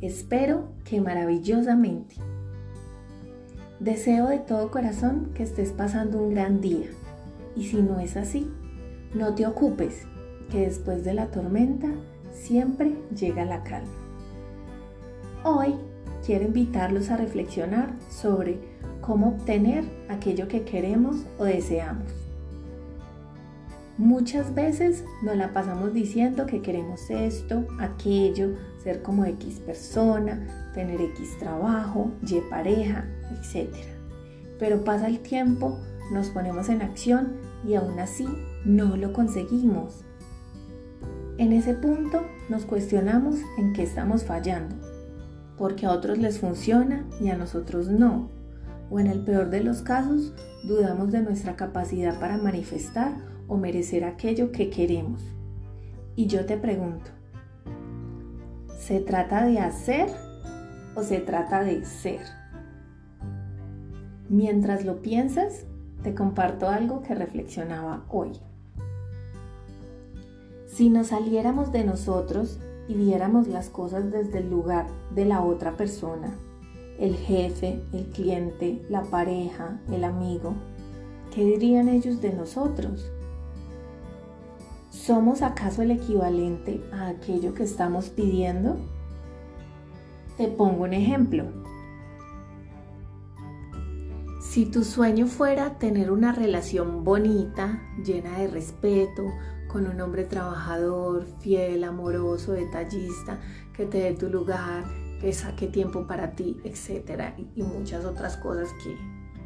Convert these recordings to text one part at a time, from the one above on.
Espero que maravillosamente. Deseo de todo corazón que estés pasando un gran día. Y si no es así, no te ocupes, que después de la tormenta siempre llega la calma. Hoy quiero invitarlos a reflexionar sobre cómo obtener aquello que queremos o deseamos. Muchas veces nos la pasamos diciendo que queremos esto, aquello, ser como X persona, tener X trabajo, Y pareja, etc. Pero pasa el tiempo, nos ponemos en acción y aún así no lo conseguimos. En ese punto nos cuestionamos en qué estamos fallando, porque a otros les funciona y a nosotros no. O en el peor de los casos, dudamos de nuestra capacidad para manifestar o merecer aquello que queremos. Y yo te pregunto, ¿se trata de hacer o se trata de ser? Mientras lo piensas, te comparto algo que reflexionaba hoy. Si nos saliéramos de nosotros y viéramos las cosas desde el lugar de la otra persona, el jefe, el cliente, la pareja, el amigo, ¿qué dirían ellos de nosotros? ¿Somos acaso el equivalente a aquello que estamos pidiendo? Te pongo un ejemplo. Si tu sueño fuera tener una relación bonita, llena de respeto, con un hombre trabajador, fiel, amoroso, detallista, que te dé tu lugar, que saque tiempo para ti, etc. Y muchas otras cosas que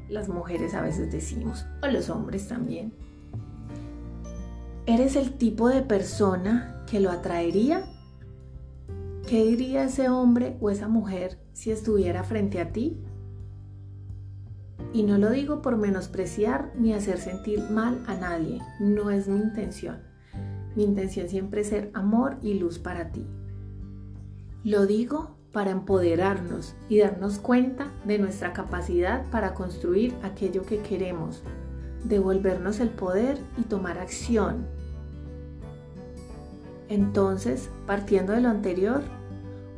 las mujeres a veces decimos, o los hombres también. ¿Eres el tipo de persona que lo atraería? ¿Qué diría ese hombre o esa mujer si estuviera frente a ti? Y no lo digo por menospreciar ni hacer sentir mal a nadie, no es mi intención. Mi intención siempre es ser amor y luz para ti. Lo digo para empoderarnos y darnos cuenta de nuestra capacidad para construir aquello que queremos, devolvernos el poder y tomar acción. Entonces, partiendo de lo anterior,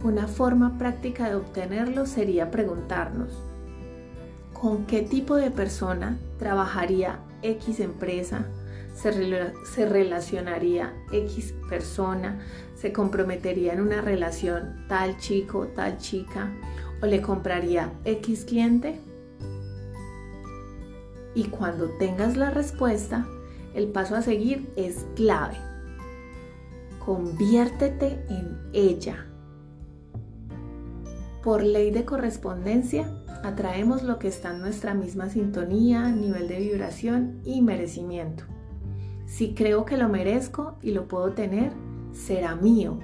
una forma práctica de obtenerlo sería preguntarnos, ¿con qué tipo de persona trabajaría X empresa? Se, relacionaría X persona, se comprometería en una relación tal chico, tal chica, o le compraría X cliente? Y cuando tengas la respuesta, el paso a seguir es clave. Conviértete en ella. Por ley de correspondencia, atraemos lo que está en nuestra misma sintonía, nivel de vibración y merecimiento. Si creo que lo merezco y lo puedo tener, será mío.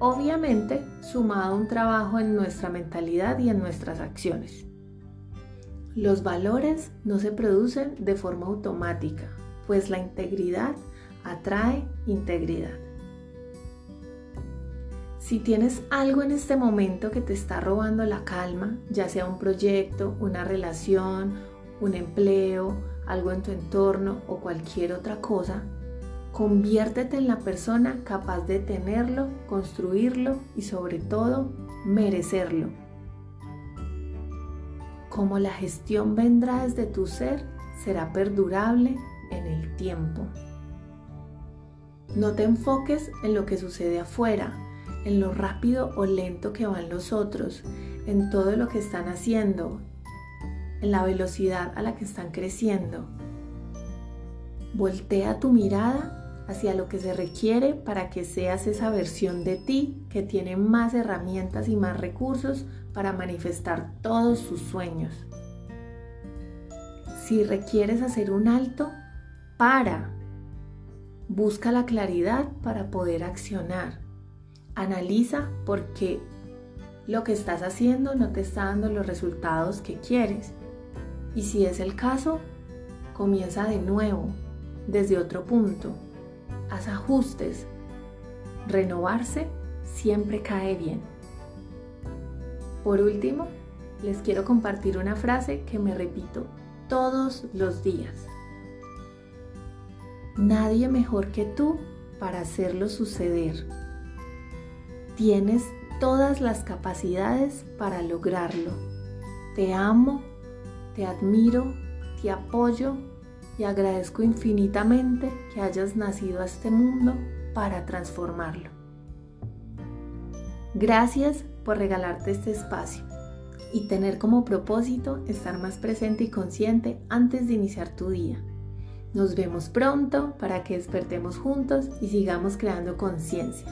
Obviamente, sumado a un trabajo en nuestra mentalidad y en nuestras acciones. Los valores no se producen de forma automática, pues la integridad atrae integridad. Si tienes algo en este momento que te está robando la calma, ya sea un proyecto, una relación, un empleo, algo en tu entorno o cualquier otra cosa, conviértete en la persona capaz de tenerlo, construirlo y sobre todo merecerlo como la gestión vendrá desde tu ser, será perdurable en el tiempo. No te enfoques en lo que sucede afuera, en lo rápido o lento que van los otros, en todo lo que están haciendo, en la velocidad a la que están creciendo. Voltea tu mirada hacia lo que se requiere para que seas esa versión de ti que tiene más herramientas y más recursos para manifestar todos sus sueños. Si requieres hacer un alto, para. Busca la claridad para poder accionar. Analiza por qué lo que estás haciendo no te está dando los resultados que quieres. Y si es el caso, comienza de nuevo, desde otro punto. Ajustes. Renovarse siempre cae bien. Por último, les quiero compartir una frase que me repito todos los días. Nadie mejor que tú para hacerlo suceder. Tienes todas las capacidades para lograrlo. Te amo, te admiro, te apoyo y agradezco infinitamente que hayas nacido a este mundo para transformarlo. Gracias por regalarte este espacio y tener como propósito estar más presente y consciente antes de iniciar tu día. Nos vemos pronto para que despertemos juntos y sigamos creando conciencia.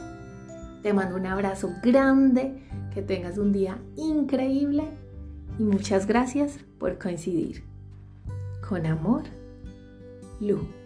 Te mando un abrazo grande, que tengas un día increíble y muchas gracias por coincidir. Con amor, Lu.